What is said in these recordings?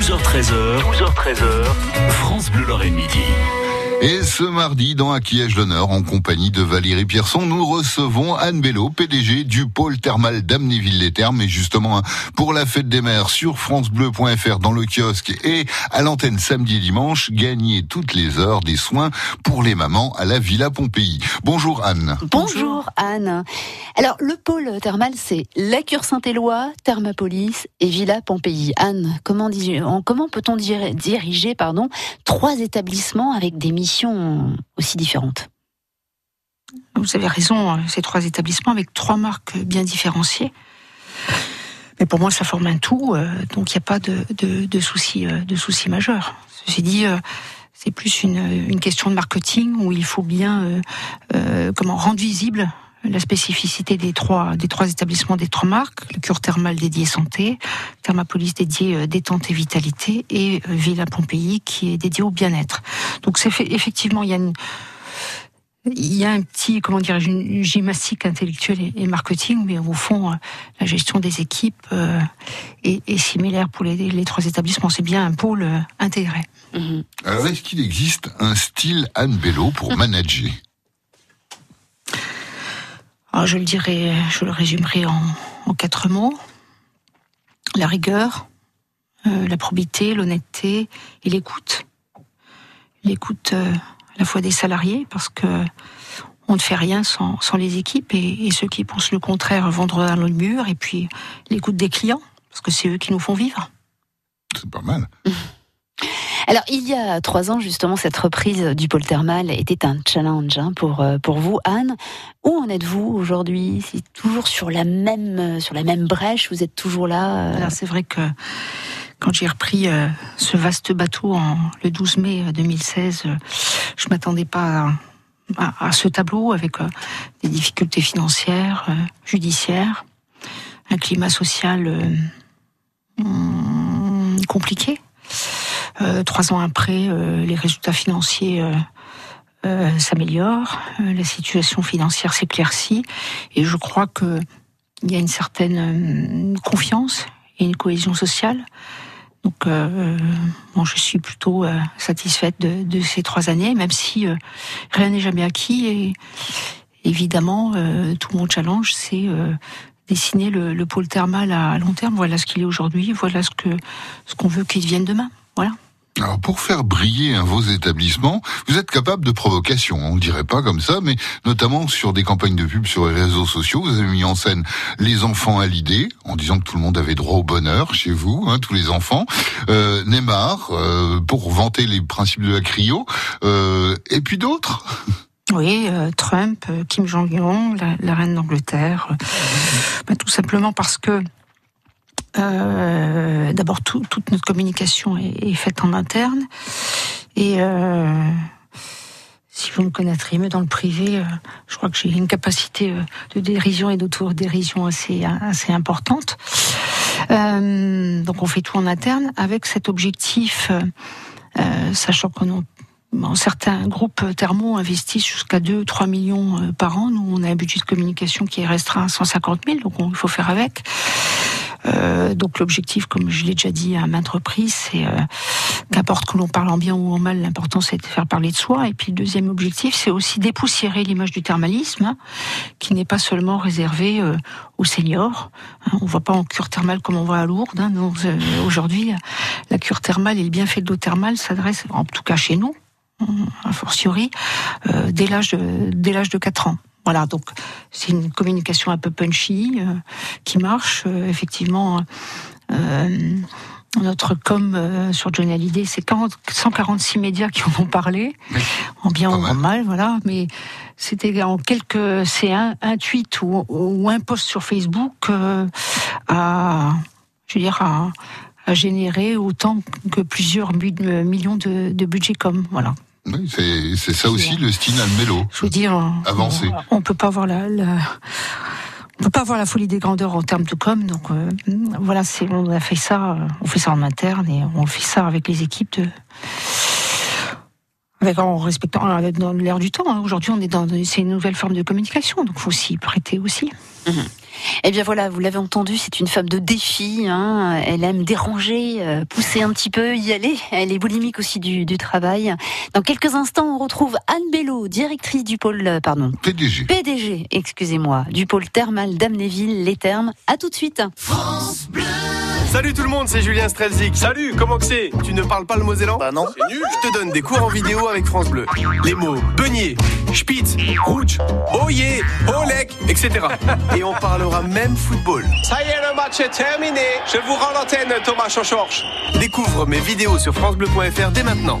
12h13h, 12h13h, France Bleu Lorraine Midi. Et ce mardi, dans Acquiège d'honneur, en compagnie de Valérie Pierson, nous recevons Anne Bello, PDG du pôle thermal d'Amnéville-les-Thermes. Et justement, pour la fête des mères sur francebleu.fr dans le kiosque et à l'antenne samedi et dimanche, gagnez toutes les heures des soins pour les mamans à la Villa Pompéi. Bonjour Anne. Bonjour Anne. Alors, le pôle thermal, c'est la Cure Saint-Éloi, Thermapolis et Villa Pompéi. Anne, comment, peut-on diriger trois établissements avec des missions aussi différentes? Vous avez raison, hein, ces trois établissements avec trois marques bien différenciées. Mais pour moi, ça forme un tout, euh, donc il n'y a pas de, soucis, euh, soucis majeurs. Ceci dit, euh, c'est plus une, une, question de marketing où il faut bien comment rendre visible la spécificité des trois, des trois établissements, des trois marques, le cure thermal dédié santé, Thermapolis dédié euh, détente et vitalité, et euh, Villa Pompéi qui est dédié au bien-être. Donc c'est effectivement, il y a une, il y a un petit, comment dirais-je, une gymnastique intellectuelle et marketing, mais au fond, euh, la gestion des équipes est, similaire pour les, trois établissements. C'est bien un pôle intégré. Mhm. Alors, est-ce qu'il existe un style Anne Bello pour manager? Alors, je le dirais, je le résumerai en, quatre mots. La rigueur, euh, la probité, l'honnêteté et l'écoute. L'écoute euh, à la fois des salariés, parce que on ne fait rien sans, les équipes, et, ceux qui pensent le contraire vont droit dans le mur, et puis l'écoute des clients, parce que c'est eux qui nous font vivre. C'est pas mal. Alors, il y a trois ans, justement, cette reprise du pôle thermal était un challenge hein, pour, euh, pour vous, Anne. Où en êtes-vous aujourd'hui? C'est toujours sur la, même, sur la même brèche? Vous êtes toujours là euh? C'est vrai que quand j'ai repris euh, ce vaste bateau en, le 12 mai 2016, je m'attendais pas à, ce tableau avec des difficultés financières, judiciaires, un climat social hum, compliqué. Euh, trois ans après, euh, les résultats financiers euh, s'améliorent, la situation financière s'éclaircit, et je crois que il y a une certaine confiance et une cohésion sociale. Donc, bon, je suis plutôt satisfaite de, ces trois années, même si rien n'est jamais acquis. Et évidemment, tout mon challenge, c'est dessiner le, pôle thermal à, long terme. Voilà ce qu'il est aujourd'hui. Voilà ce ce qu'on veut qu'il devienne demain. Voilà. Alors pour faire briller vos établissements, vous êtes capable de provocation, on ne dirait pas comme ça, mais notamment sur des campagnes de pub sur les réseaux sociaux, vous avez mis en scène les enfants à l'idée, en disant que tout le monde avait droit au bonheur chez vous, hein, tous les enfants. Euh, Neymar, euh, pour vanter les principes de la cryo, euh, et puis d'autres. Oui, euh, Trump, Kim Jong-un, la, reine d'Angleterre, bah, tout simplement parce que euh, d'abord, toute notre communication est, faite en interne. Et euh, si vous me connaîtriez mieux dans le privé, euh, je crois que j'ai une capacité de dérision et d'autodérision assez, assez importante. donc on fait tout en interne avec cet objectif, sachant que certains groupes thermaux investissent jusqu'à 2-3 millions par an. Nous, on a un budget de communication qui est restreint à 150 000, donc il faut faire avec. Euh, donc l'objectif, comme je l'ai déjà dit à maintes reprises, c'est euh, qu'importe que l'on parle en bien ou en mal, l'important c'est de faire parler de soi. Et puis le deuxième objectif, c'est aussi dépoussiérer l'image du thermalisme, hein, qui n'est pas seulement réservé euh, aux seniors. Hein, on ne va pas en cure thermale comme on va à Lourdes. Hein, euh, Aujourd'hui, la cure thermale et le bienfait de l'eau thermale s'adresse, en tout cas chez nous, a fortiori, euh, dès l'âge de, dès l'âge de 4 ans. Voilà, donc c'est une communication un peu punchy euh, qui marche. Euh, effectivement, euh, notre com sur Johnny Hallyday, c'est 146 médias qui en ont parlé, en bien ou en mal, voilà. Mais c'était en quelques, c'est un, tweet ou, un post sur Facebook à, je veux dire, à, générer autant que plusieurs millions de, de budget com, voilà. Oui, c'est ça aussi le style Almelo. Je veux dire. On, on peut pas voir la, on peut pas voir la folie des grandeurs en termes de com, donc euh, voilà, c'est on a fait ça, on fait ça en interne et on fait ça avec les équipes de, avec en respectant dans l'air du temps. Hein. Aujourd'hui, on est dans c'est une nouvelle forme de communication, donc faut s'y prêter aussi. Mhm. Eh bien voilà, vous l'avez entendu, c'est une femme de défi. Hein. Elle aime déranger, euh, pousser un petit peu, y aller. Elle est boulimique aussi du, du travail. Dans quelques instants, on retrouve Anne Bello, directrice du pôle, euh, pardon, PDG. PDG, excusez-moi, du pôle thermal d'Amnéville, les Thermes. À tout de suite. Salut tout le monde, c'est Julien Strelzik. Salut, comment que c'est? Tu ne parles pas le Mosellan Bah non. C'est nul. Je te donne des cours en vidéo avec France Bleu. Les mots beignet, spitz, rouge, oyer, olek, etc. Et on parlera même football. Ça y est, le match est terminé. Je vous rends l'antenne, Thomas Chochorche. Découvre mes vidéos sur francebleu.fr dès maintenant.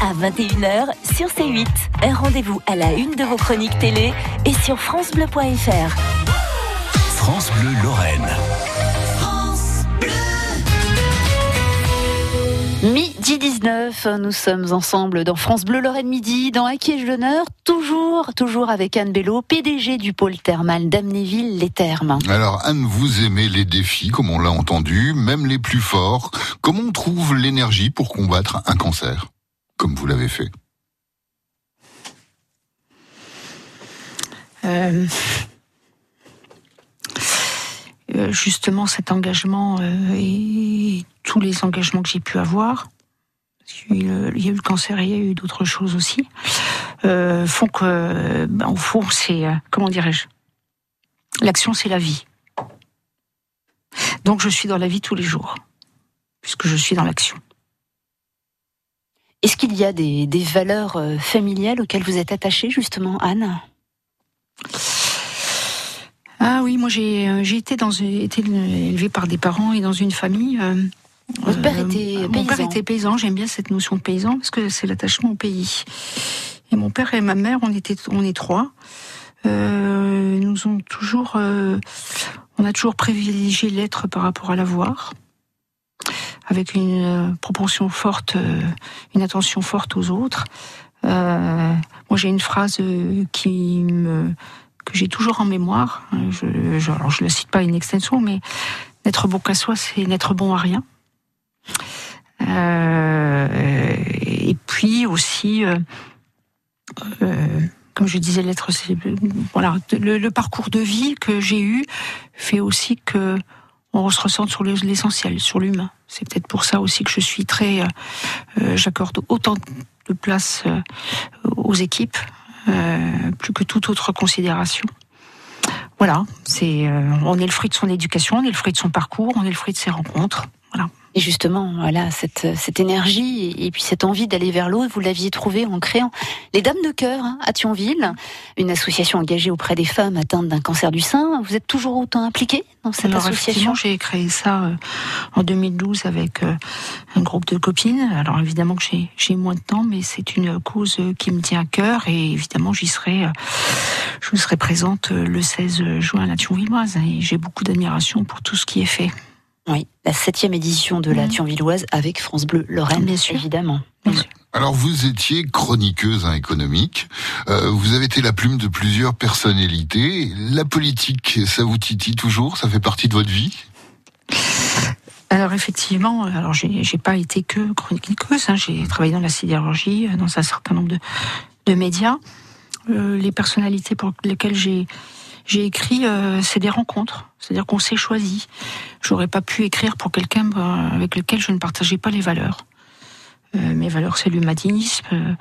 à 21h sur C8. Un rendez-vous à la une de vos chroniques télé et sur francebleu.fr. France Bleu Lorraine. Midi 19, nous sommes ensemble dans France Bleu Lorraine Midi, dans Acquiège d'honneur, toujours, toujours avec Anne Bello, PDG du pôle thermal d'Amnéville, les Thermes. Alors Anne, vous aimez les défis, comme on l'a entendu, même les plus forts. Comment on trouve l'énergie pour combattre un cancer, comme vous l'avez fait Euh, euh, justement, cet engagement euh, et tous les engagements que j'ai pu avoir, il y a eu le cancer et il y a eu d'autres choses aussi, font que, au fond, c'est, comment dirais-je, l'action, c'est la vie. Donc, je suis dans la vie tous les jours, puisque je suis dans l'action. Est-ce qu'il y a des, des valeurs euh, familiales auxquelles vous êtes attachée, justement, Anne? Ah oui, moi j'ai euh, j'ai été dans une- été élevée par des parents et dans une famille. euh, Votre père était Mon père paysan. était paysan. J'aime bien cette notion de paysan parce que c'est l'attachement au pays. Et mon père et ma mère, on était on est trois. Euh, nous ont toujours, euh, on a toujours privilégié l'être par rapport à l'avoir, avec une euh, proportion forte, euh, une attention forte aux autres. Euh, moi, j'ai une phrase que j'ai toujours en mémoire. Je, je, alors, la cite pas in extenso, mais n'être bon qu'à soi, c'est n'être bon à rien. Et puis aussi, comme je disais, l'être, voilà, le parcours de vie que j'ai eu fait aussi que on se ressente sur le- l'essentiel, sur l'humain. C'est peut-être pour ça aussi que je suis très, euh, euh, j'accorde autant de place euh, aux équipes, plus que toute autre considération. Voilà, on est le fruit de son éducation, on est le fruit de son parcours, on est le fruit de ses rencontres. Et justement, voilà, cette, cette énergie et, puis cette envie d'aller vers l'autre, vous l'aviez trouvée en créant les Dames de Cœur hein, à Thionville, une association engagée auprès des femmes atteintes d'un cancer du sein. Vous êtes toujours autant impliquée dans cette Alors association? j'ai créé ça euh, en 2012 avec euh, un groupe de copines. Alors évidemment que j'ai moins de temps, mais c'est une cause qui me tient à cœur et évidemment j'y serai, euh, je serai présente le 16 juin à la Thionvilloise et j'ai beaucoup d'admiration pour tout ce qui est fait. Oui, la septième édition de la. Thionvilloise avec France Bleu Lorraine, Bien sûr. évidemment. Bien sûr. Alors vous étiez chroniqueuse hein, économique, Euh, vous avez été la plume de plusieurs personnalités. La politique, ça vous titille toujours? Ça fait partie de votre vie? Alors effectivement, alors j'ai j'ai pas été que chroniqueuse, hein, j'ai travaillé dans la sidérurgie, euh, dans un certain nombre de, de médias. Euh, les personnalités pour lesquelles j'ai j'ai écrit, euh, c'est des rencontres, c'est-à-dire qu'on s'est choisi. J'aurais pas pu écrire pour quelqu'un euh, avec lequel je ne partageais pas les valeurs. Euh, mes valeurs, c'est l'humanisme. euh,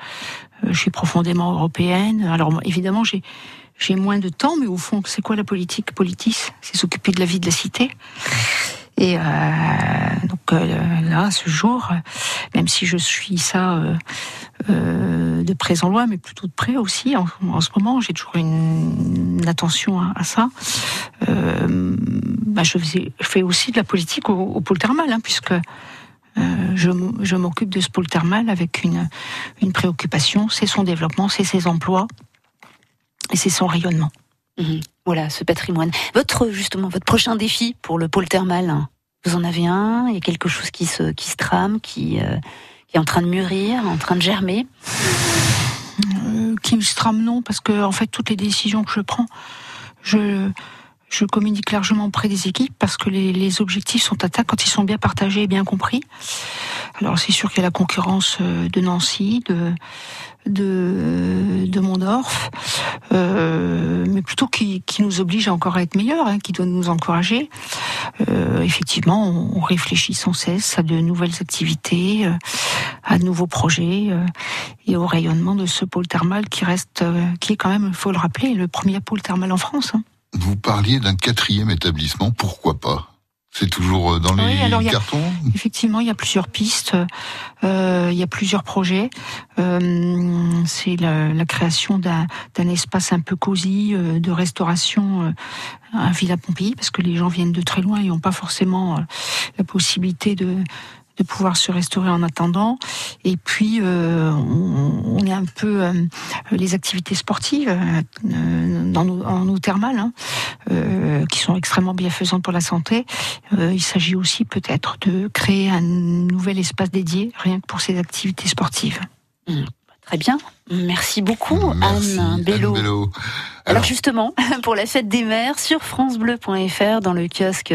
je suis profondément européenne. Alors évidemment, j'ai moins de temps, mais au fond, c'est quoi la politique? Politis, c'est s'occuper de la vie de la cité. Et donc euh, là, ce jour, même si je suis ça de près en loin, mais plutôt de près aussi, en, ce moment, j'ai toujours une, attention à, ça. Euh, bah, je, fais aussi de la politique au, au pôle thermal, hein, puisque euh, je, m'occupe de ce pôle thermal avec une, préoccupation, c'est son développement, c'est ses emplois et c'est son rayonnement. Mhm. Voilà, ce patrimoine. Votre justement, votre prochain défi pour le pôle thermal, vous en avez un? Il y a quelque chose qui se qui se trame, qui euh, en train de mûrir, en train de germer. Euh, Qui se trame non, parce que en fait toutes les décisions que je prends, je je communique largement auprès des équipes parce que les, les, objectifs sont atteints quand ils sont bien partagés et bien compris. Alors c'est sûr qu'il y a la concurrence euh, de Nancy, de de, de Mondorf, euh, mais plutôt qui, qui, nous oblige encore à être meilleurs, hein, qui doit nous encourager. Euh, effectivement, on, réfléchit sans cesse à de nouvelles activités, euh, à de nouveaux projets euh, et au rayonnement de ce pôle thermal qui reste, euh, qui est quand même, faut le rappeler, le premier pôle thermal en France. Hein. Vous parliez d'un quatrième établissement, pourquoi pas? C'est toujours euh, dans les oui, cartons? Effectivement, il y a plusieurs pistes, euh, il y a plusieurs projets. Euh, c'est la, la, création d'un espace un peu cosy euh, de restauration à Villa Pompéi, parce que les gens viennent de très loin et n'ont pas forcément la possibilité de de pouvoir se restaurer en attendant. Et puis, euh, on, on, est un peu euh, les activités sportives euh, dans nos, en eau thermale, hein, euh, qui sont extrêmement bienfaisantes pour la santé. Euh, il s'agit aussi peut-être de créer un nouvel espace dédié, rien que pour ces activités sportives. Mmh. Très bien. Merci beaucoup, Merci, Anne Bello. Anne Bello. Alors, Alors, justement, pour la fête des mères, sur francebleu.fr, dans le kiosque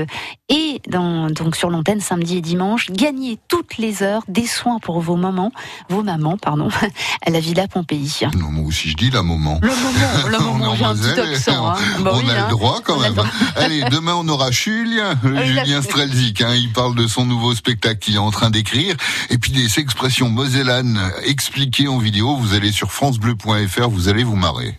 et dans, donc sur l'antenne samedi et dimanche, gagnez toutes les heures des soins pour vos mamans, vos mamans, pardon, à la Villa Pompéi. non, moi aussi je dis la moment. Le moment, le On moment, j'ai un petit accent. Hein. Bah on oui, a hein. le droit quand On a même. Allez, demain on aura Julien, a Julien fait. Strelzik. Hein, il parle de son nouveau spectacle qu'il est en train d'écrire. Et puis des expressions mosellanes expliquées en vidéo. Vous allez sur francebleu.fr, vous allez vous marrer.